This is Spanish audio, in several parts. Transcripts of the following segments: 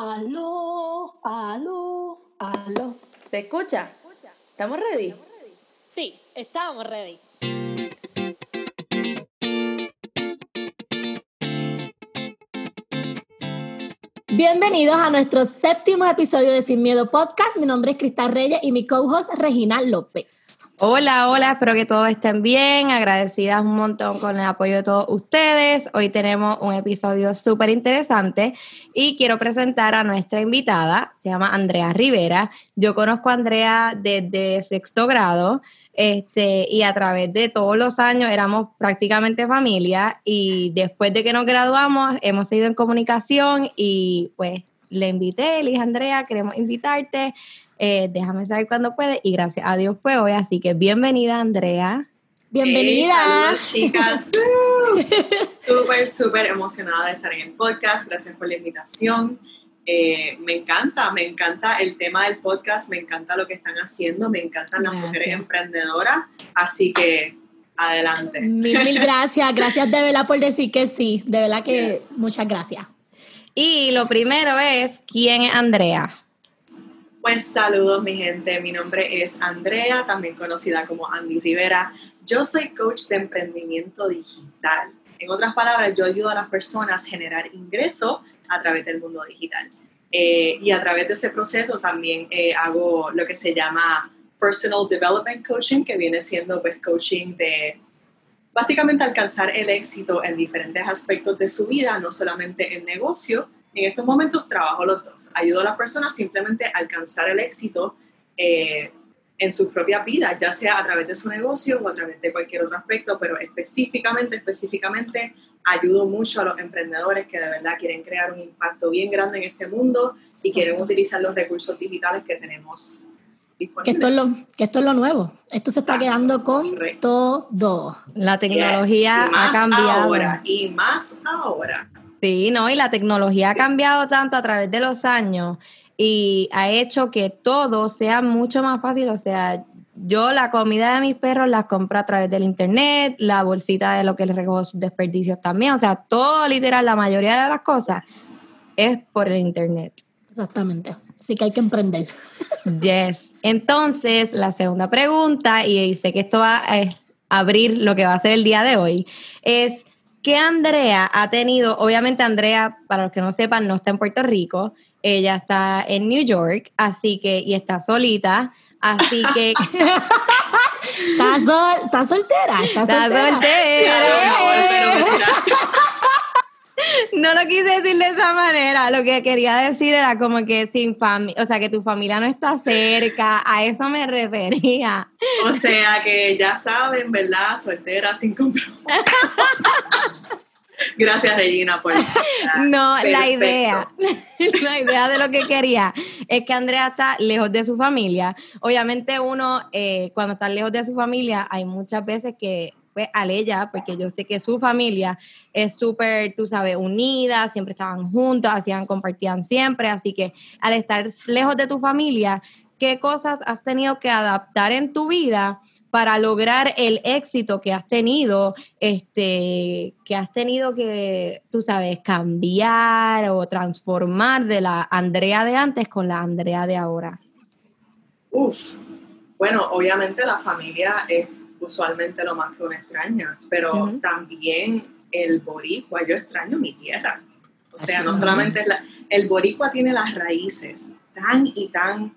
Aló, aló, aló. ¿Se escucha? ¿Estamos ready? Sí, estamos ready. Bienvenidos a nuestro séptimo episodio de Sin Miedo Podcast. Mi nombre es Cristal Reyes y mi co-host Regina López. Hola, hola, espero que todos estén bien. Agradecidas un montón con el apoyo de todos ustedes. Hoy tenemos un episodio súper interesante y quiero presentar a nuestra invitada. Se llama Andrea Rivera. Yo conozco a Andrea desde sexto grado. Este, y a través de todos los años éramos prácticamente familia y después de que nos graduamos hemos seguido en comunicación y pues le invité, le dije Andrea, queremos invitarte, eh, déjame saber cuándo puede y gracias a Dios fue hoy, así que bienvenida Andrea. Bienvenida. saludos, chicas. súper, súper emocionada de estar en el podcast. Gracias por la invitación. Eh, me encanta, me encanta el tema del podcast, me encanta lo que están haciendo, me encantan las mujeres emprendedoras, así que adelante. Mil, mil gracias, gracias de verdad por decir que sí, de verdad que muchas gracias. Y lo primero es, ¿quién es Andrea? Pues saludos mi gente, mi nombre es Andrea, también conocida como Andy Rivera. Yo soy coach de emprendimiento digital. En otras palabras, yo ayudo a las personas a generar ingresos a través del mundo digital. Eh, y a través de ese proceso también eh, hago lo que se llama Personal Development Coaching, que viene siendo pues, coaching de básicamente alcanzar el éxito en diferentes aspectos de su vida, no solamente en negocio. En estos momentos trabajo los dos. Ayudo a las personas simplemente a alcanzar el éxito eh, en sus propias vidas, ya sea a través de su negocio o a través de cualquier otro aspecto, pero específicamente, específicamente ayudo mucho a los emprendedores que de verdad quieren crear un impacto bien grande en este mundo y quieren utilizar los recursos digitales que tenemos disponibles. Que esto es lo, que esto es lo nuevo. Esto se está quedando con todo. La tecnología ha cambiado. Ahora, y más ahora. Sí, no, y la tecnología ha cambiado tanto a través de los años y ha hecho que todo sea mucho más fácil. O sea, yo la comida de mis perros la compro a través del internet, la bolsita de lo que les recojo sus desperdicios también, o sea, todo literal, la mayoría de las cosas es por el internet. Exactamente. Así que hay que emprender. Yes. Entonces, la segunda pregunta, y sé que esto va a abrir lo que va a ser el día de hoy, es ¿qué Andrea ha tenido? Obviamente Andrea, para los que no sepan, no está en Puerto Rico, ella está en New York, así que, y está solita. Así que. ¿Estás está soltera? ¿Está soltera? No lo quise decir de esa manera. Lo que quería decir era como que sin familia, o sea, que tu familia no está cerca. A eso me refería. O sea, que ya saben, ¿verdad? Soltera sin compromiso. Gracias, Regina, por. No, la idea, la idea de lo que quería es que Andrea está lejos de su familia. Obviamente, uno, eh, cuando está lejos de su familia, hay muchas veces que pues ella, porque yo sé que su familia es súper, tú sabes, unida, siempre estaban juntos, hacían, compartían siempre, así que al estar lejos de tu familia, ¿qué cosas has tenido que adaptar en tu vida para lograr el éxito que has tenido, este, que has tenido que, tú sabes, cambiar o transformar de la Andrea de antes con la Andrea de ahora? Uf, bueno, obviamente la familia es usualmente lo más que uno extraña, pero también el boricua, yo extraño mi tierra. O sea, no solamente la, el boricua tiene las raíces tan y tan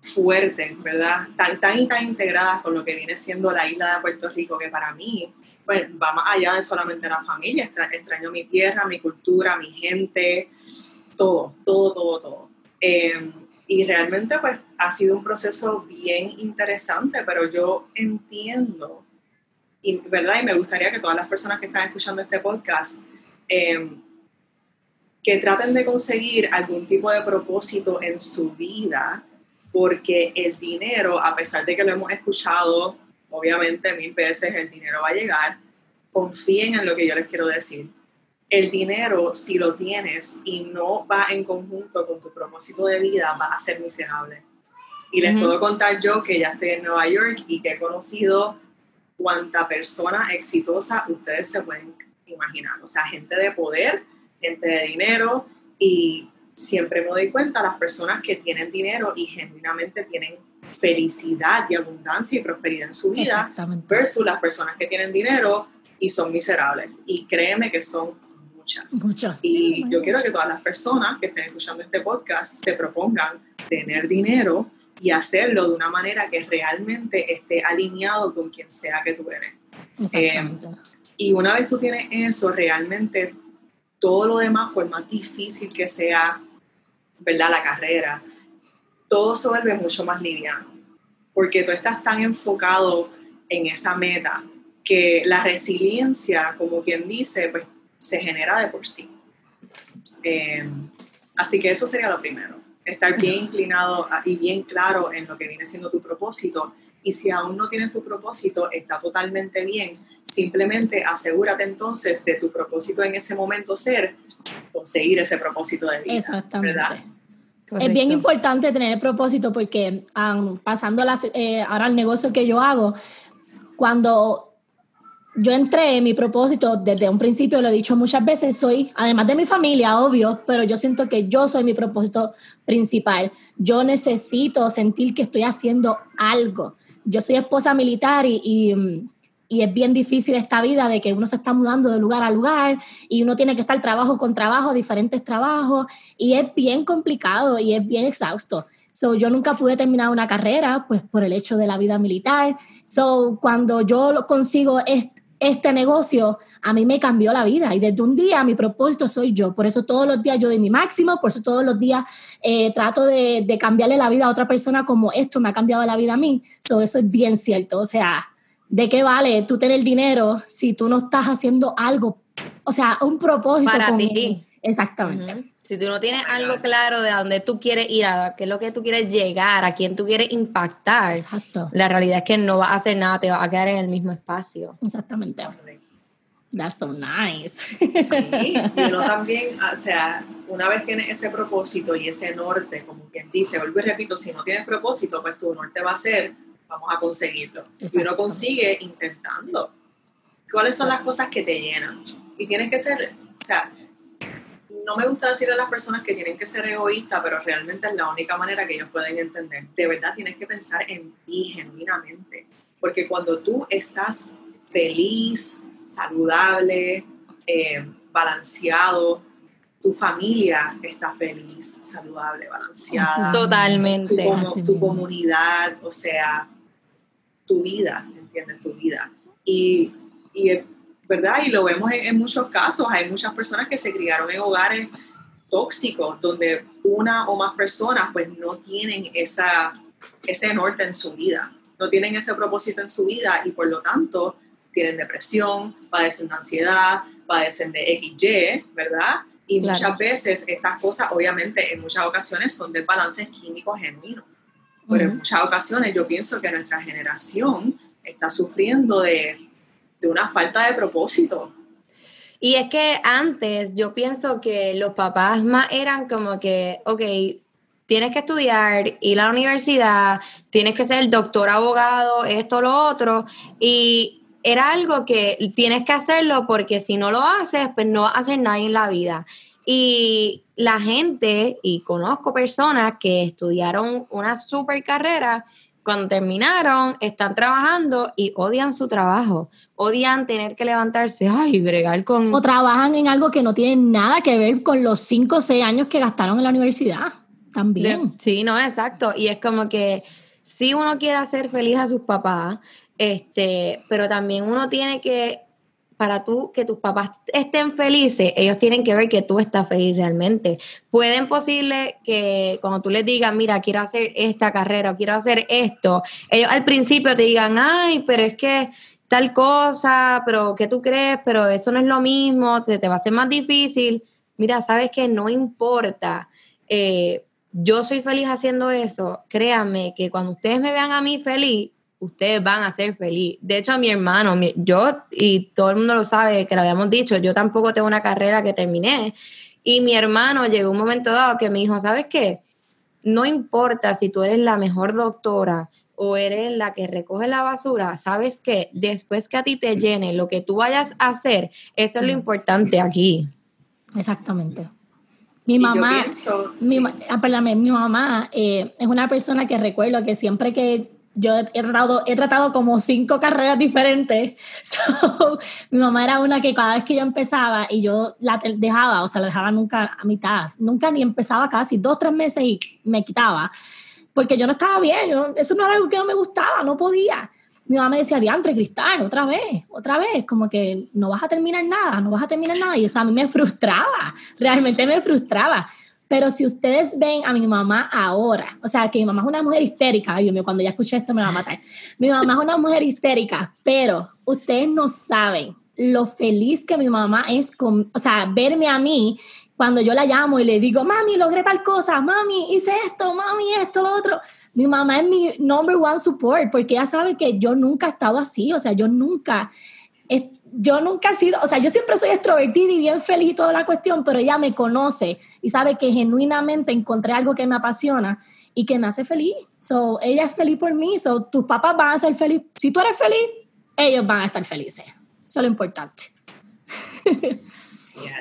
fuertes, ¿verdad? Tan, tan y tan integradas con lo que viene siendo la isla de Puerto Rico, que para mí, pues, va más allá de solamente la familia. extraño mi tierra, mi cultura, mi gente, todo, todo, todo, todo. Em, y realmente, pues, ha sido un proceso bien interesante, pero yo entiendo, y, ¿verdad? Y me gustaría que todas las personas que están escuchando este podcast, em, que traten de conseguir algún tipo de propósito en su vida porque el dinero, a pesar de que lo hemos escuchado, obviamente mil veces el dinero va a llegar, confíen en lo que yo les quiero decir. El dinero, si lo tienes y no va en conjunto con tu propósito de vida, va a ser miserable. Y les puedo contar yo que ya estoy en Nueva York y que he conocido cuánta persona exitosa ustedes se pueden imaginar. O sea, gente de poder, gente de dinero y siempre me doy cuenta las personas que tienen dinero y genuinamente tienen felicidad y abundancia y prosperidad en su vida versus las personas que tienen dinero y son miserables. Y créeme que son muchas. muchas. Y yo quiero que todas las personas que estén escuchando este podcast se propongan tener dinero y hacerlo de una manera que realmente esté alineado con quien sea que tú eres. Exactamente. Eh, y una vez tú tienes eso, realmente todo lo demás, por más difícil que sea, ¿verdad? La carrera, todo se vuelve mucho más liviano, porque tú estás tan enfocado en esa meta que la resiliencia, como quien dice, pues se genera de por sí. Eh, así que eso sería lo primero, estar bien inclinado y bien claro en lo que viene siendo tu propósito. Y si aún no tienes tu propósito, está totalmente bien. Simplemente asegúrate entonces de tu propósito en ese momento ser conseguir ese propósito de vida. Exactamente. ¿verdad? Es bien importante tener el propósito porque pasando eh, ahora al negocio que yo hago, cuando yo entré en mi propósito desde un principio, lo he dicho muchas veces, soy, además de mi familia, obvio, pero yo siento que yo soy mi propósito principal. Yo necesito sentir que estoy haciendo algo. Yo soy esposa militar y y es bien difícil esta vida de que uno se está mudando de lugar a lugar y uno tiene que estar trabajo con trabajo, diferentes trabajos, y es bien complicado y es bien exhausto. So, yo nunca pude terminar una carrera, pues por el hecho de la vida militar. So, cuando yo consigo este, negocio, a mí me cambió la vida y desde un día mi propósito soy yo. Por eso todos los días yo doy mi máximo, por eso todos los días eh, trato de, de, cambiarle la vida a otra persona como esto me ha cambiado la vida a mí. So, eso es bien cierto. O sea, ¿de qué vale tú tener dinero si tú no estás haciendo algo? O sea, un propósito. Para ti. Exactamente. Si tú no tienes algo claro de a dónde tú quieres ir, a qué es lo que tú quieres llegar, a quién tú quieres impactar, Exacto. la realidad es que no vas a hacer nada, te vas a quedar en el mismo espacio. Exactamente. That's so nice. Sí, y uno también, o sea, una vez tienes ese propósito y ese norte, como quien dice, vuelvo y repito, si no tienes propósito, pues tu norte va a ser vamos a conseguirlo. Y uno consigue intentando. ¿Cuáles son las cosas que te llenan? Y tienes que ser, o sea, no me gusta decirle a las personas que tienen que ser egoístas, pero realmente es la única manera que ellos pueden entender. De verdad tienes que pensar en ti genuinamente, porque cuando tú estás feliz, saludable, eh, balanceado, tu familia está feliz, saludable, balanceada. Totalmente. Tu, tu comunidad, o sea, tu vida, ¿entiendes? Tu vida. Y, y ¿verdad? Y lo vemos en, muchos casos. Hay muchas personas que se criaron en hogares tóxicos, donde una o más personas pues no tienen esa, ese norte en su vida, no tienen ese propósito en su vida y por lo tanto tienen depresión, padecen de ansiedad, padecen de XY, ¿verdad? Y muchas veces estas cosas, obviamente, en muchas ocasiones son de balances químicos genuinos. Pero en muchas ocasiones yo pienso que nuestra generación está sufriendo de, de una falta de propósito. Y es que antes yo pienso que los papás más eran como que, ok, tienes que estudiar, ir a la universidad, tienes que ser doctor, abogado, esto, lo otro, y era algo que tienes que hacerlo porque si no lo haces, pues no vas a hacer nada en la vida. Y la gente, y conozco personas que estudiaron una super carrera, cuando terminaron, están trabajando y odian su trabajo. Odian tener que levantarse, ay, bregar con... O trabajan en algo que no tiene nada que ver con los 5 o 6 años que gastaron en la universidad. También. sí, no, exacto. Y es como que si uno quiere hacer feliz a sus papás, este, pero también uno tiene que para tú que tus papás estén felices, ellos tienen que ver que tú estás feliz realmente. Pueden posible que cuando tú les digas, mira, quiero hacer esta carrera o quiero hacer esto, ellos al principio te digan, ay, pero es que tal cosa, pero ¿qué tú crees? Pero eso no es lo mismo, te, va a ser más difícil. Mira, sabes que no importa. Eh, yo soy feliz haciendo eso. Créanme que cuando ustedes me vean a mí feliz, ustedes van a ser feliz. De hecho, a mi hermano, yo, y todo el mundo lo sabe, que lo habíamos dicho, yo tampoco tengo una carrera que terminé. Y mi hermano llegó un momento dado que me dijo, ¿sabes qué? No importa si tú eres la mejor doctora o eres la que recoge la basura, sabes que después que a ti te llene lo que tú vayas a hacer, eso es lo importante aquí. Exactamente. Mi mamá, mi, ah, mi mamá eh, es una persona que recuerdo que siempre que yo he tratado, he tratado como cinco carreras diferentes. mi mamá era una que cada vez que yo empezaba y yo la dejaba, o sea, la dejaba nunca a mitad, nunca ni empezaba casi, dos, tres meses y me quitaba, porque yo no estaba bien, eso no era algo que no me gustaba, no podía. Mi mamá me decía, diantre, Cristal, otra vez, otra vez, como que no vas a terminar nada, no vas a terminar nada. Y eso a mí me frustraba, realmente me frustraba pero si ustedes ven a mi mamá ahora, o sea, que mi mamá es una mujer histérica, ay Dios mío, cuando ya escuché esto me va a matar. Mi mamá es una mujer histérica, pero ustedes no saben lo feliz que mi mamá es con, o sea, verme a mí cuando yo la llamo y le digo, mami, logré tal cosa, mami, hice esto, mami, esto, lo otro. Mi mamá es mi number one support porque ella sabe que yo nunca he estado así, o sea, yo nunca yo nunca he sido, o sea, yo siempre soy extrovertida y bien feliz y toda la cuestión, pero ella me conoce y sabe que genuinamente encontré algo que me apasiona y que me hace feliz. So, ella es feliz por mí, so, tus papás van a ser felices. Si tú eres feliz, ellos van a estar felices. Eso es lo importante.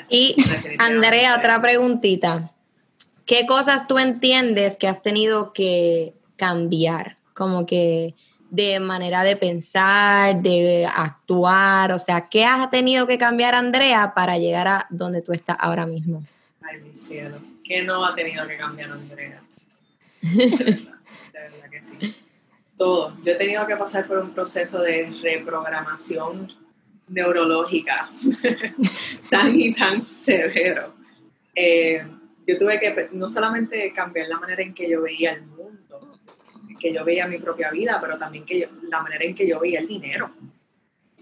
y Andrea, otra preguntita. ¿Qué cosas tú entiendes que has tenido que cambiar? Como que de manera de pensar, de actuar? O sea, ¿qué has tenido que cambiar, Andrea, para llegar a donde tú estás ahora mismo? Ay, mi cielo. ¿Qué no ha tenido que cambiar, Andrea? De verdad, que sí. Todo. Yo he tenido que pasar por un proceso de reprogramación neurológica tan y tan severo. Eh, yo tuve que no solamente cambiar la manera en que yo veía el mundo, que yo veía mi propia vida, pero también que la manera en que yo veía el dinero.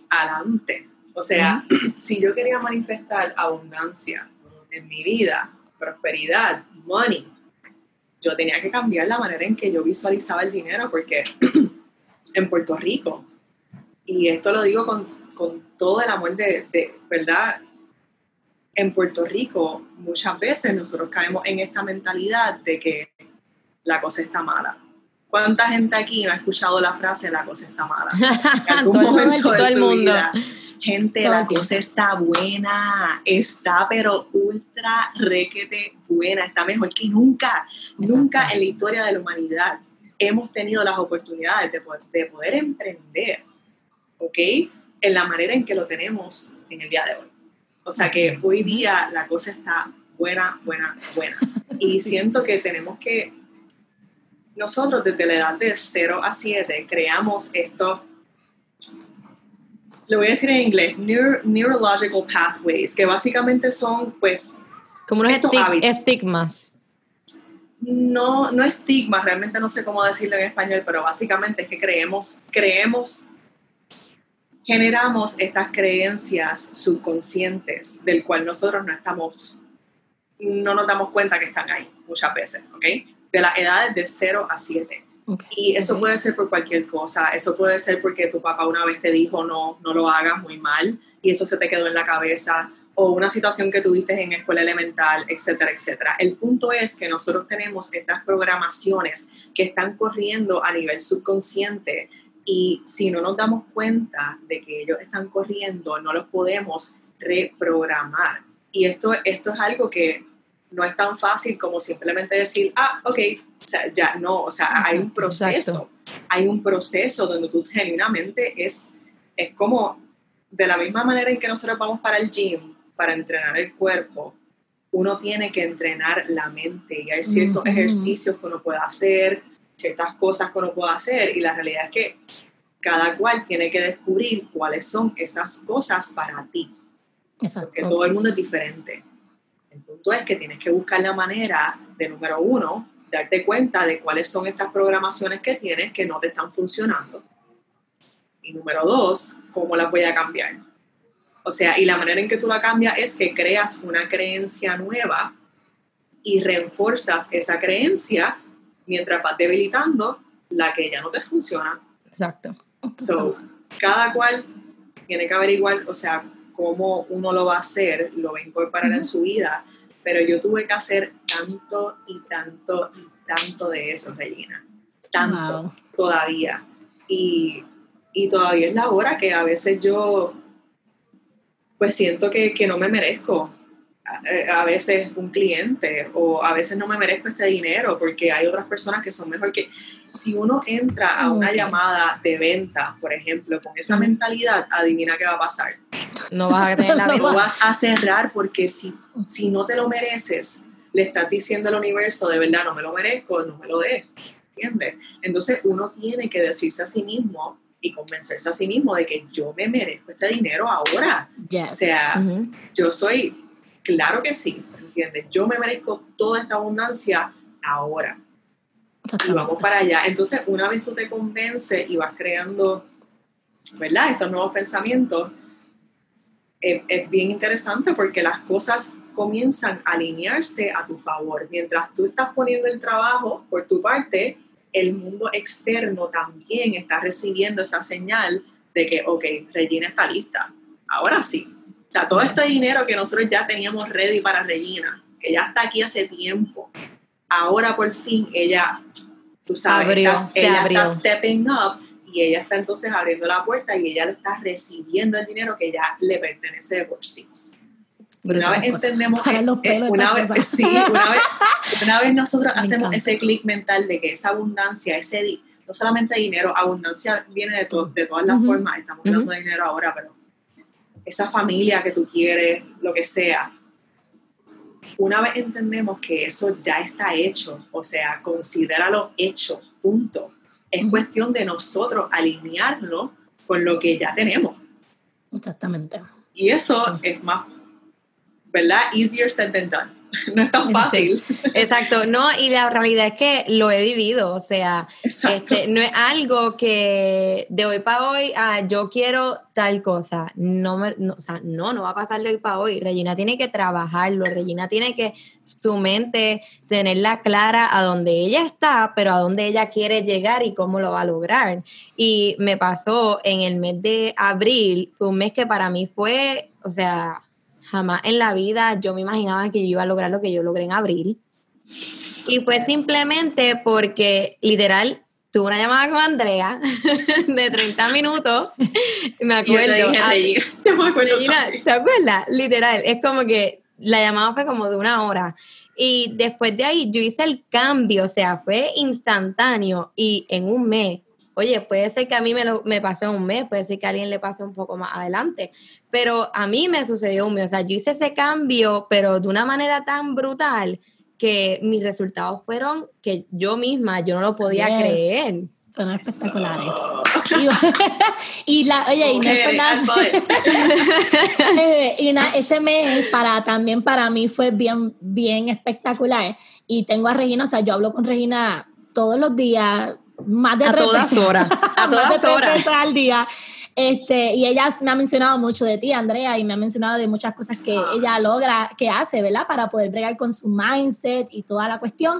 Adelante. O sea, si yo quería manifestar abundancia en mi vida, prosperidad, money, yo tenía que cambiar la manera en que yo visualizaba el dinero, porque en Puerto Rico, y esto lo digo con, con todo el amor de, de, ¿verdad? En Puerto Rico muchas veces nosotros caemos en esta mentalidad de que la cosa está mala ¿Cuánta gente aquí no ha escuchado la frase la cosa está mala? En algún todo momento de el mundo. Vida. Gente, la cosa está buena, está pero ultra requete buena, está mejor que nunca. Nunca en la historia de la humanidad hemos tenido las oportunidades de poder, de poder emprender, ¿ok? En la manera en que lo tenemos en el día de hoy. O sea que hoy día la cosa está buena, buena, buena. Y siento que tenemos que nosotros desde la edad de 0 a 7 creamos estos, lo voy a decir en inglés, neurological pathways, que básicamente son pues... Como unos estigmas. No, no estigmas, realmente no sé cómo decirlo en español, pero básicamente es que creemos, creemos, generamos estas creencias subconscientes del cual nosotros no estamos, no nos damos cuenta que están ahí muchas veces, ¿ok? de las edades de 0 a 7. Y eso puede ser por cualquier cosa, eso puede ser porque tu papá una vez te dijo no, no lo hagas muy mal y eso se te quedó en la cabeza o una situación que tuviste en escuela elemental, etcétera, etcétera. El punto es que nosotros tenemos estas programaciones que están corriendo a nivel subconsciente y si no nos damos cuenta de que ellos están corriendo, no los podemos reprogramar. Y esto, esto es algo que no es tan fácil como simplemente decir, ah, ok, o sea, ya no, o sea, hay un proceso, hay un proceso donde tú genuinamente es, es como de la misma manera en que nosotros vamos para el gym, para entrenar el cuerpo, uno tiene que entrenar la mente y hay ciertos ejercicios que uno puede hacer, ciertas cosas que uno puede hacer y la realidad es que cada cual tiene que descubrir cuáles son esas cosas para ti. Exacto. Porque todo el mundo es diferente. El punto es que tienes que buscar la manera de, número uno, darte cuenta de cuáles son estas programaciones que tienes que no te están funcionando. Y número dos, cómo las voy a cambiar. O sea, y la manera en que tú la cambias es que creas una creencia nueva y reforzas esa creencia mientras vas debilitando la que ya no te funciona. Exacto. So, cada cual tiene que averiguar, o sea, cómo uno lo va a hacer, lo va a incorporar en su vida, pero yo tuve que hacer tanto y tanto y tanto de eso, Regina. Tanto, todavía. Y, todavía es la hora que a veces yo, pues siento que, no me merezco a, veces un cliente o a veces no me merezco este dinero porque hay otras personas que son mejor que... Si uno entra a una llamada de venta, por ejemplo, con esa mentalidad, adivina qué va a pasar. No vas a tener la No vas a cerrar porque si, si no te lo mereces, le estás diciendo al universo, de verdad, no me lo merezco, no me lo dé. ¿Entiendes? Entonces uno tiene que decirse a sí mismo y convencerse a sí mismo de que yo me merezco este dinero ahora. O sea, yo soy Claro que sí, ¿entiendes? Yo me merezco toda esta abundancia ahora. Y vamos para allá. Entonces, una vez tú te convences y vas creando, ¿verdad? Estos nuevos pensamientos, es, es bien interesante porque las cosas comienzan a alinearse a tu favor. Mientras tú estás poniendo el trabajo por tu parte, el mundo externo también está recibiendo esa señal de que, ok, Regina está lista. Ahora sí, o sea, todo este dinero que nosotros ya teníamos ready para Regina, que ya está aquí hace tiempo, ahora por fin ella, tú sabes, ella está stepping up y ella está entonces abriendo la puerta y ella le está recibiendo el dinero que ya le pertenece de por sí. una vez entendemos que, una, vez, sí, una, vez, una vez nosotros hacemos ese clic mental de que esa abundancia, ese no solamente dinero, abundancia viene de, de todas las formas, estamos hablando de dinero ahora, pero esa familia que tú quieres, lo que sea. Una vez entendemos que eso ya está hecho, o sea, considéralo hecho, punto. Es cuestión de nosotros alinearlo con lo que ya tenemos. Exactamente. Y eso es más, ¿verdad? Easier said than done. no es tan fácil. exacto, no, y la realidad es que lo he vivido, o sea, este, no es algo que de hoy para hoy, ah, yo quiero tal cosa, no, me, no, o sea, no, no va a pasar de hoy para hoy, Regina tiene que trabajarlo, Regina tiene que su mente tenerla clara a dónde ella está, pero a dónde ella quiere llegar y cómo lo va a lograr. Y me pasó en el mes de abril, fue un mes que para mí fue, o sea, Jamás en la vida yo me imaginaba que yo iba a lograr lo que yo logré en abril. Y fue simplemente porque literal tuve una llamada con Andrea de 30 minutos. Me acuerdo. te me acuerdo ¿te acuerdas? Literal, es como que la llamada fue como de una hora. Y después de ahí yo hice el cambio, o sea, fue instantáneo y en un mes Oye, puede ser que a mí me, lo, me pasó un mes, puede ser que a alguien le pase un poco más adelante, pero a mí me sucedió un mes. O sea, yo hice ese cambio, pero de una manera tan brutal que mis resultados fueron que yo misma, yo no lo podía creer. Fueron espectaculares. y, la, oye, y no es nada. Eh, ese mes para, también para mí fue bien, bien espectacular. Y tengo a Regina, o sea, yo hablo con Regina todos los días, más de a tres todas horas, a todas horas al día. Este, y ella me ha mencionado mucho de ti, Andrea, y me ha mencionado de muchas cosas que ah. ella logra, que hace, ¿verdad? Para poder bregar con su mindset y toda la cuestión.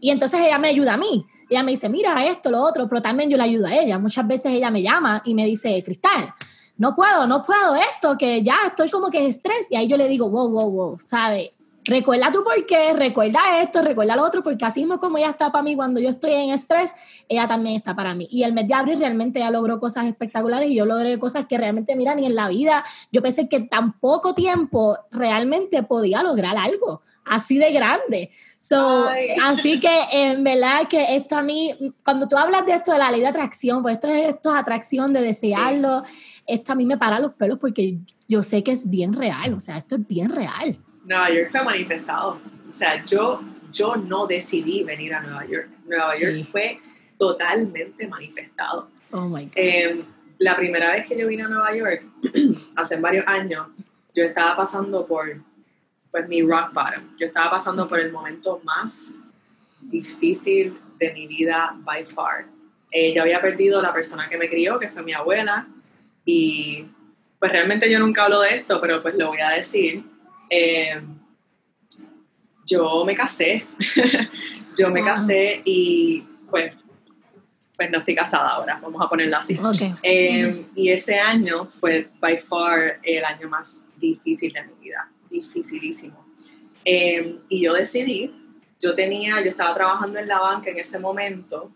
Y entonces ella me ayuda a mí. Ella me dice, mira esto, lo otro, pero también yo le ayudo a ella. Muchas veces ella me llama y me dice, Cristal, no puedo, no puedo esto, que ya estoy como que estrés. Y ahí yo le digo, wow, wow, wow, ¿sabes? Recuerda tu por qué, recuerda esto, recuerda lo otro, porque así mismo como ella está para mí cuando yo estoy en estrés, ella también está para mí. Y el mes de abril realmente ella logró cosas espectaculares y yo logré cosas que realmente, mira, ni en la vida, yo pensé que tan poco tiempo realmente podía lograr algo así de grande. So, así que en verdad que esto a mí, cuando tú hablas de esto de la ley de atracción, pues esto es, esto es atracción de desearlo, esto a mí me para los pelos porque yo sé que es bien real, o sea, esto es bien real. Nueva York fue manifestado. O sea, yo, yo no decidí venir a Nueva York. Nueva York fue totalmente manifestado. Oh my God. Em, la primera vez que yo vine a Nueva York, hace varios años, yo estaba pasando por pues, mi rock bottom. Yo estaba pasando por el momento más difícil de mi vida by far. Eh, yo había perdido la persona que me crió, que fue mi abuela, y pues realmente yo nunca hablo de esto, pero pues lo voy a decir. Eh, yo me casé, yo me casé y pues, pues no estoy casada ahora, vamos a ponerlo así. Eh, y ese año fue by far el año más difícil de mi vida, dificilísimo. Eh, y yo decidí, yo tenía, yo estaba trabajando en la banca en ese momento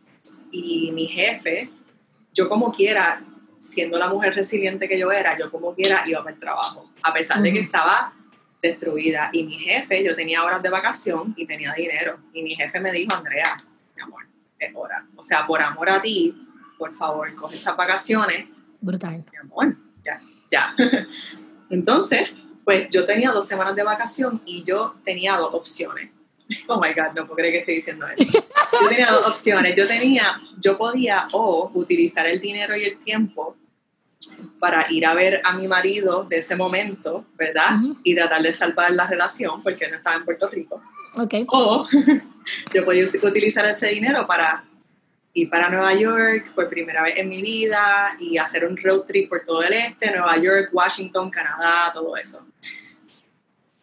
y mi jefe, yo como quiera, siendo la mujer resiliente que yo era, yo como quiera iba para el trabajo, a pesar de que estaba destruida. Y mi jefe, yo tenía horas de vacación y tenía dinero. Y mi jefe me dijo, Andrea, mi amor, es hora. O sea, por amor a ti, por favor, coge estas vacaciones. Brutal. Mi amor, ya, ya. Entonces, pues yo tenía dos semanas de vacación y yo tenía dos opciones. Oh my God, no puedo creer que estoy diciendo esto. Yo tenía dos opciones. Yo tenía, yo podía o utilizar el dinero y el tiempo para ir a ver a mi marido de ese momento, ¿verdad? Y tratar de salvar la relación porque no estaba en Puerto Rico. Okay. O yo podía utilizar ese dinero para ir para Nueva York por primera vez en mi vida y hacer un road trip por todo el este, Nueva York, Washington, Canadá, todo eso.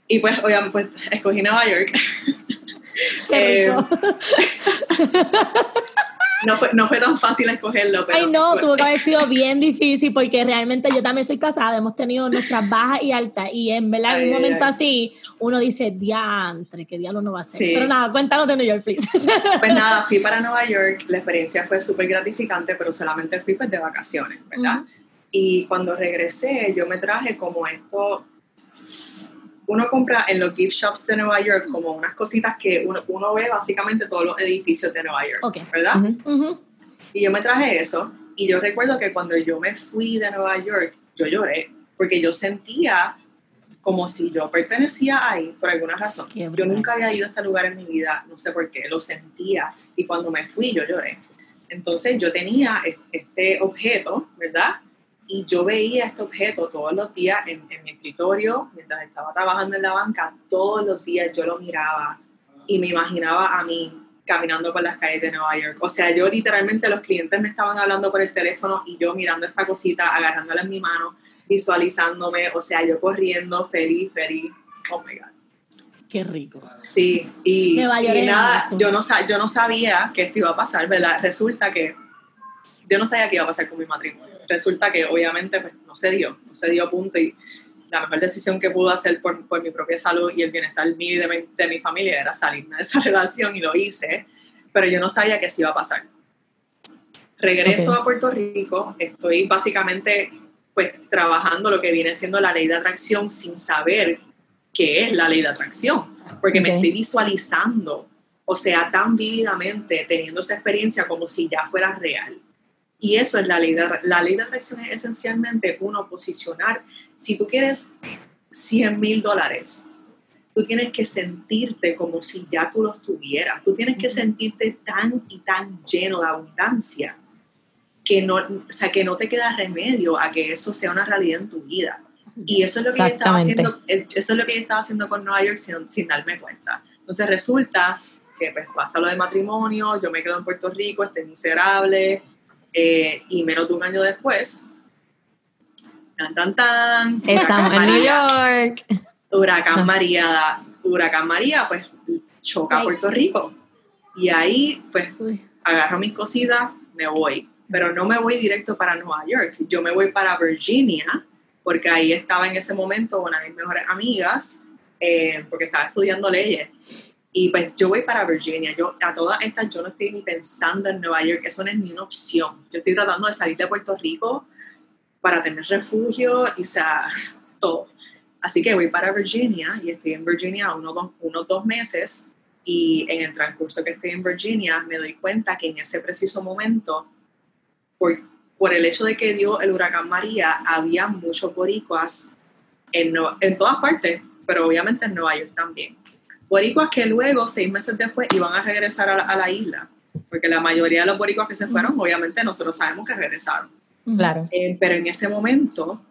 Y pues, obviamente, pues escogí Nueva York. Qué Eh, no, fue, no fue tan fácil escogerlo, pero... Ay, no, tuvo que haber sido bien difícil porque realmente yo también soy casada, hemos tenido nuestras bajas y altas y en verdad en un momento ay. así uno dice, diantre, ¿qué diablo no va a? Sí. Pero nada, cuéntanos de New York, please. Pues nada, fui para Nueva York, la experiencia fue súper gratificante, pero solamente fui pues de vacaciones, ¿verdad? Y cuando regresé, yo me traje como esto, uno compra en los gift shops de Nueva York como unas cositas que uno, uno ve básicamente todos los edificios de Nueva York, Ok. ¿verdad? Ujú. Ujú. Y yo me traje eso, y yo recuerdo que cuando yo me fui de Nueva York, yo lloré, porque yo sentía como si yo pertenecía ahí por alguna razón. Yo nunca había ido a este lugar en mi vida, no sé por qué, lo sentía, y cuando me fui yo lloré. Entonces yo tenía este objeto, ¿verdad? Y yo veía este objeto todos los días en, en mi escritorio, mientras estaba trabajando en la banca, todos los días yo lo miraba y me imaginaba a mí caminando por las calles de Nueva York. O sea, yo literalmente los clientes me estaban hablando por el teléfono y yo mirando esta cosita, agarrándola en mi mano, visualizándome, o sea, yo corriendo, feliz, feliz. Oh my God. Qué rico. Sí, y, y nada, yo no, yo no sabía que esto iba a pasar, ¿verdad? Resulta que yo no sabía qué iba a pasar con mi matrimonio. Resulta que obviamente pues, no se dio, no se dio punto y la mejor decisión que pude hacer por, por mi propia salud y el bienestar mío y de mi, de mi familia era salirme de esa relación y lo hice, pero yo no sabía que eso iba a pasar. Regreso Ok. a Puerto Rico, estoy básicamente pues trabajando lo que viene siendo la ley de atracción sin saber qué es la ley de atracción, porque me Ok. estoy visualizando, o sea, tan vívidamente teniendo esa experiencia como si ya fuera real. Y eso es la ley de, la ley de atracción, es esencialmente uno posicionar, si tú quieres 100 mil dólares, tú tienes que sentirte como si ya tú los tuvieras, tú tienes que sentirte tan y tan lleno de abundancia que no, o sea, que no te queda remedio a que eso sea una realidad en tu vida. Y eso es lo que yo estaba haciendo, eh, eso es lo que yo estaba haciendo con Nueva York sin, sin darme cuenta. Entonces resulta que pues pasa lo de matrimonio, yo me quedo en Puerto Rico, estoy miserable, eh, y menos de un año después, tan tan tan, Estamos en New York. Huracán. María, Huracán María, pues choca a Ay. Puerto Rico. Y ahí, pues agarro mis cositas, me voy. Pero no me voy directo para Nueva York, yo me voy para Virginia, porque ahí estaba en ese momento una de mis mejores amigas, eh, porque estaba estudiando leyes. Y pues yo voy para Virginia. Yo, a todas estas, yo no estoy ni pensando en Nueva York, eso no es ni una opción. Yo estoy tratando de salir de Puerto Rico para tener refugio y, sea, todo. Así que voy para Virginia y estoy en Virginia unos dos, unos dos meses y en el transcurso que estoy en Virginia me doy cuenta que en ese preciso momento, por, por el hecho de que dio el huracán María, había muchos boricuas en, en todas partes, pero obviamente en Nueva York también. Boricuas que luego, seis meses después, iban a regresar a la, a la isla, porque la mayoría de los boricuas que se fueron, obviamente nosotros sabemos que regresaron. Claro. Eh, pero en ese momento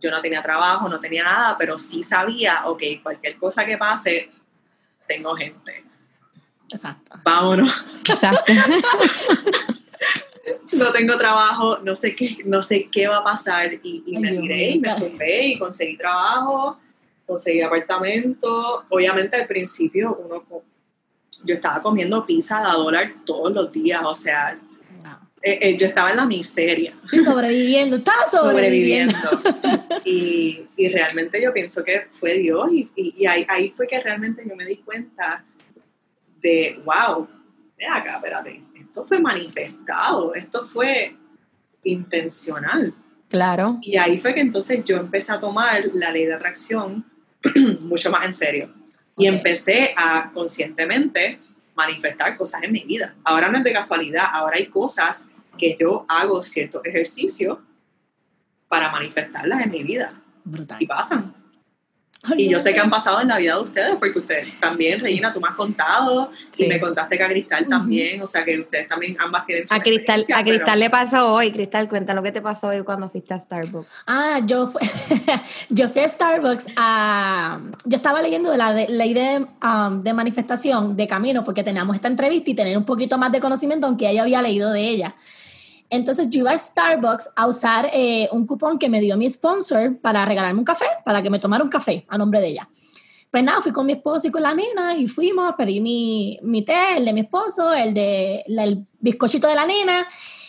yo no tenía trabajo, no tenía nada, pero sí sabía, ok, cualquier cosa que pase, tengo gente. Exacto. Vámonos. Exacto. No tengo trabajo, no sé qué, no sé qué va a pasar. Y, me mío, y me zumbé y conseguí trabajo, conseguí apartamento. Obviamente al principio uno yo estaba comiendo pizza a dólar todos los días, o sea, eh, eh, yo estaba en la miseria. Estoy sobreviviendo, estaba sobreviviendo. sobreviviendo. y, y realmente yo pienso que fue Dios y, y- y ahí, ahí fue que realmente yo me di cuenta de, wow, ven acá, espérate, esto fue manifestado, esto fue intencional. Claro. Y ahí fue que entonces yo empecé a tomar la ley de atracción mucho más en serio. Y empecé a conscientemente manifestar cosas en mi vida. Ahora no es de casualidad, ahora hay cosas que yo hago cierto ejercicio para manifestarlas en mi vida. Y pasan. Y yo sé que han pasado en la vida de ustedes, porque ustedes también, Regina, tú me has contado, y me contaste que a Cristal también, o sea que ustedes también ambas tienen A Cristal, a Cristal le pasó hoy, Cristal, cuenta lo que te pasó hoy cuando fuiste a Starbucks. Ah, yo, fui, yo fui a Starbucks a... Yo estaba leyendo de la ley de, um, de manifestación de camino, porque teníamos esta entrevista y tener un poquito más de conocimiento, aunque ella había leído de ella. Entonces yo iba a Starbucks a usar eh, un cupón que me dio mi sponsor para regalarme un café, para que me tomara un café a nombre de ella. Pues nada, fui con mi esposo y con la nena y fuimos, pedí mi, mi té, el de mi esposo, el de el bizcochito de la nena.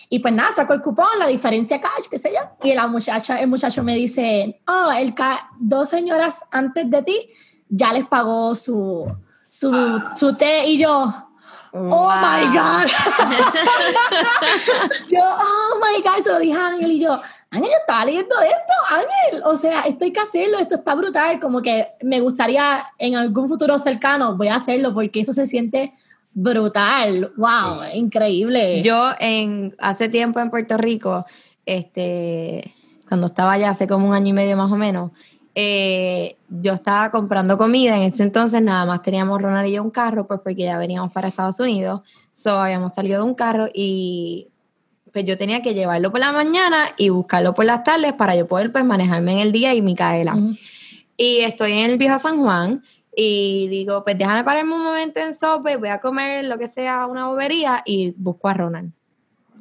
Y pues nada, sacó el cupón, la diferencia cash, qué sé yo. Y la muchacha, el muchacho me dice, oh, el dos señoras antes de ti ya les pagó su, su, su té. Y yo, Oh my God. yo, oh my God, se lo dije a Ángel y yo, Ángel, yo estaba leyendo esto, Ángel. O sea, esto hay que hacerlo, esto está brutal. Como que me gustaría en algún futuro cercano, voy a hacerlo porque eso se siente brutal. Wow, increíble. Yo en hace tiempo en Puerto Rico, este, cuando estaba allá hace como un año y medio más o menos, eh, yo estaba comprando comida, en ese entonces nada más teníamos Ronald y yo un carro, pues porque ya veníamos para Estados Unidos, so habíamos salido de un carro y pues yo tenía que llevarlo por la mañana y buscarlo por las tardes para yo poder pues manejarme en el día y Micaela. Y estoy en el viejo San Juan y digo, pues déjame pararme un momento en Subway, voy a comer lo que sea, una bobería y busco a Ronald.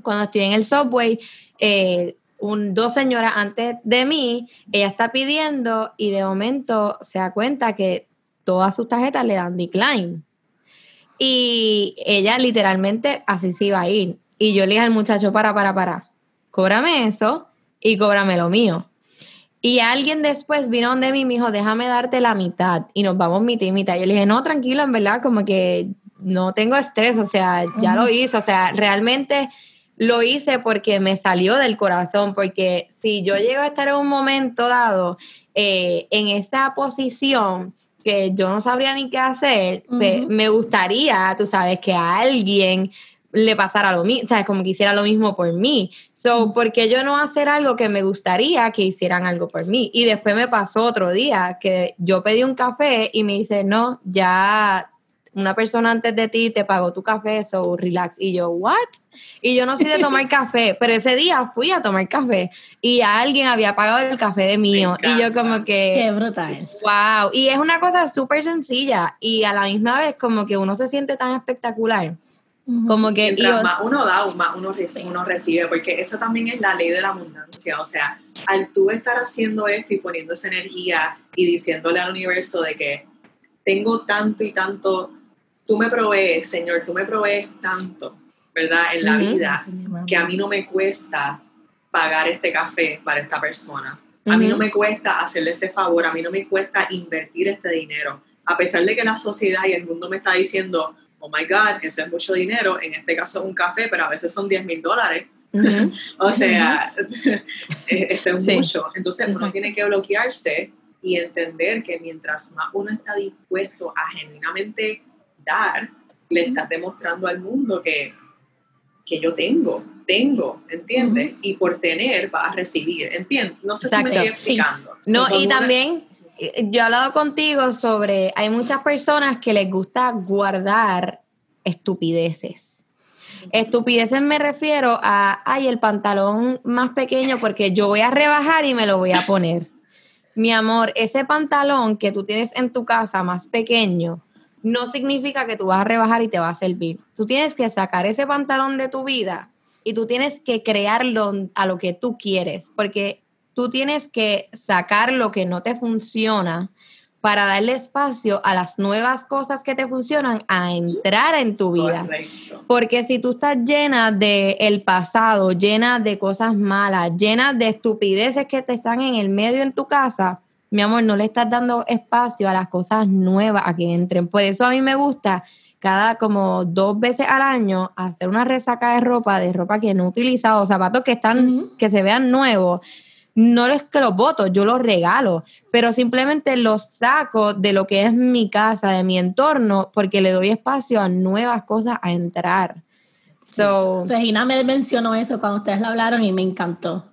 Cuando estoy en el Subway, eh, dos señoras antes de mí, ella está pidiendo y de momento se da cuenta que todas sus tarjetas le dan decline. Y ella literalmente así se iba a ir. Y yo le dije al muchacho, para, para, para, cóbrame eso y cóbrame lo mío. Y alguien después vino donde mí y me dijo, déjame darte la mitad y nos vamos mitad y mitad. Yo le dije, no, tranquilo, en verdad, como que no tengo estrés, o sea, ya lo hice, o sea, realmente lo hice porque me salió del corazón, porque si yo llego a estar en un momento dado eh, en esa posición que yo no sabría ni qué hacer, me gustaría, tú sabes, que a alguien le pasara lo mismo, sabes, como que hiciera lo mismo por mí. So, ¿por qué yo no hacer algo que me gustaría que hicieran algo por mí? Y después me pasó otro día que yo pedí un café y me dice, no, ya una persona antes de ti te pagó tu café, so relax. Y yo, ¿what? Y yo no soy de tomar café, pero ese día fui a tomar café y alguien había pagado el café de mío. Y yo como que... Qué brutal. Wow. Y es una cosa súper sencilla y a la misma vez como que uno se siente tan espectacular. Como que... Mientras más uno da, más uno, uno recibe, porque eso también es la ley de la abundancia. O sea, al tú estar haciendo esto y poniendo esa energía y diciéndole al universo de que tengo tanto y tanto tú me provees, Señor, tú me provees tanto, ¿verdad? En la vida, que a mí no me cuesta pagar este café para esta persona. A mí no me cuesta hacerle este favor, a mí no me cuesta invertir este dinero. A pesar de que la sociedad y el mundo me está diciendo, oh my God, eso es mucho dinero, en este caso es un café, pero a veces son 10 mil dólares. o sea, esto es mucho. Entonces uno tiene que bloquearse y entender que mientras más uno está dispuesto a genuinamente dar, le estás demostrando al mundo que, que yo tengo, tengo, ¿entiendes? Y por tener vas a recibir, ¿entiendes? No sé si me estoy explicando. No, y también eh, yo he hablado contigo sobre, hay muchas personas que les gusta guardar estupideces. Estupideces me refiero a, ay, el pantalón más pequeño porque yo voy a rebajar y me lo voy a poner. Mi amor, ese pantalón que tú tienes en tu casa más pequeño, no significa que tú vas a rebajar y te va a servir. Tú tienes que sacar ese pantalón de tu vida y tú tienes que crearlo a lo que tú quieres, porque tú tienes que sacar lo que no te funciona para darle espacio a las nuevas cosas que te funcionan a entrar en tu vida. Porque si tú estás llena de el pasado, llena de cosas malas, llena de estupideces que te están en el medio en tu casa, mi amor, no le estás dando espacio a las cosas nuevas a que entren. Por eso a mí me gusta cada como dos veces al año hacer una resaca de ropa, de ropa que no he utilizado, zapatos que están, que se vean nuevos, no es que los voto, yo los regalo, pero simplemente los saco de lo que es mi casa, de mi entorno, porque le doy espacio a nuevas cosas a entrar. Regina me mencionó eso cuando ustedes lo hablaron y me encantó.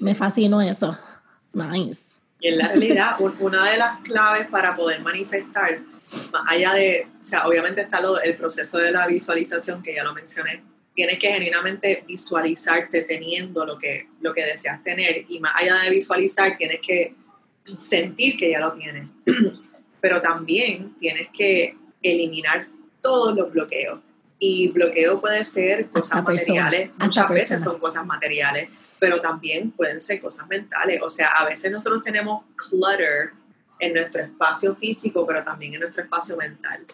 Me fascinó eso. Nice. Y en la realidad, una de las claves para poder manifestar, más allá de, o sea, obviamente está lo, el proceso de la visualización, que ya lo mencioné, tienes que genuinamente visualizarte teniendo lo que, lo que deseas tener y más allá de visualizar, tienes que sentir que ya lo tienes. Pero también tienes que eliminar todos los bloqueos. Y bloqueo puede ser cosas materiales, muchas veces son cosas materiales, pero también pueden ser cosas mentales. O sea, a veces nosotros tenemos clutter en nuestro espacio físico, pero también en nuestro espacio mental.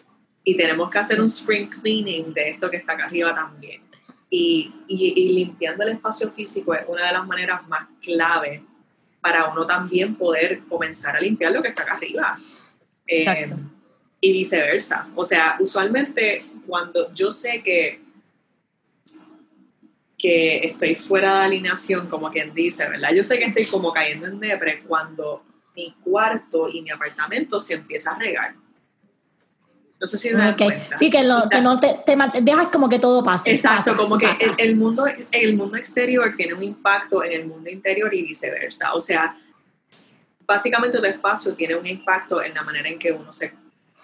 Y tenemos que hacer un spring cleaning de esto que está acá arriba también. Y, y, limpiando el espacio físico es una de las maneras más clave para uno también poder comenzar a limpiar lo que está acá arriba. Eh, y viceversa. O sea, usualmente cuando yo sé que, que estoy fuera de alineación, como quien dice, ¿verdad? Yo sé que estoy como cayendo en depre cuando mi cuarto y mi apartamento se empieza a regar. No sé si me okay. cuenta. Sí, que, lo, que no te, te, dejas como que todo pase. Exacto, como que el, el, mundo, el mundo exterior tiene un impacto en el mundo interior y viceversa. O sea, básicamente tu espacio tiene un impacto en la manera en que uno se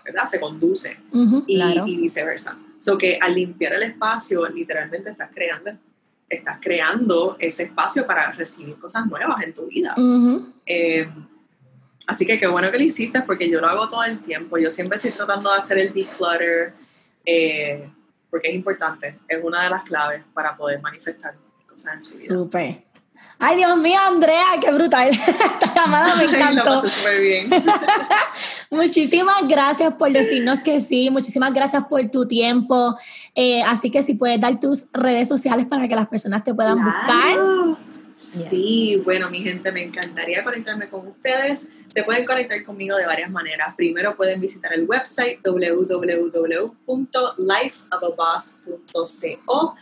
¿verdad? Se conduce y, viceversa. So que al limpiar el espacio, literalmente estás creando, estás creando ese espacio para recibir cosas nuevas en tu vida. Eh, así que qué bueno que lo hiciste porque yo lo hago todo el tiempo. Yo siempre estoy tratando de hacer el declutter eh, porque es importante. Es una de las claves para poder manifestar cosas en su vida. Súper. Ay, Dios mío, Andrea, qué brutal. Esta llamada me encantó. Súper bien. muchísimas gracias por decirnos que sí. Muchísimas gracias por tu tiempo. Eh, así que si puedes dar tus redes sociales para que las personas te puedan buscar. Sí, bueno, mi gente, me encantaría conectarme con ustedes. Se pueden conectar conmigo de varias maneras. Primero pueden visitar el website www.lifeofaboss.co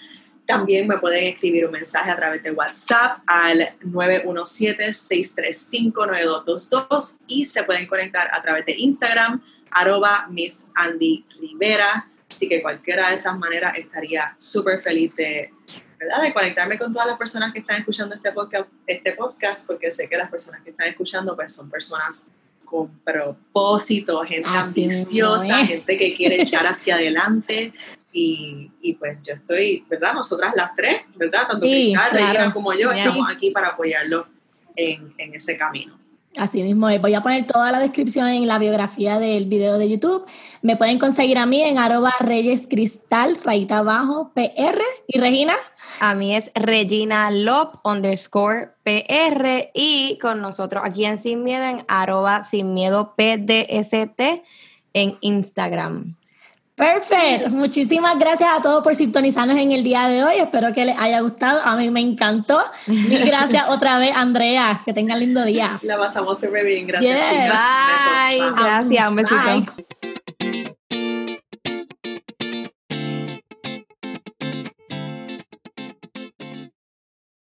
también me pueden escribir un mensaje a través de WhatsApp al 917-635-9222 y se pueden conectar a través de Instagram, arroba Miss Andy Rivera. Así que cualquiera de esas maneras estaría súper feliz de, ¿verdad? de conectarme con todas las personas que están escuchando este podcast, este podcast, porque sé que las personas que están escuchando pues, son personas con propósito, gente ambiciosa, gente que quiere echar hacia adelante, y, y, pues yo estoy, ¿verdad? Nosotras las tres, ¿verdad? Tanto sí, Cristal, como yo, estamos aquí para apoyarlo en, en ese camino. Así mismo, voy a poner toda la descripción en la biografía del video de YouTube. Me pueden conseguir a mí en arroba Reyes Cristal, rayita abajo, PR. ¿Y Regina? A mí es Regina Lop, underscore PR. Y con nosotros aquí en Sin Miedo, en arroba Sin Miedo PDST en Instagram. Perfecto. Muchísimas gracias a todos por sintonizarnos en el día de hoy. Espero que les haya gustado. A mí me encantó. Mil gracias otra vez, Andrea. Que tengan lindo día. La pasamos súper bien. Gracias, Bye. Gracias. Un besito.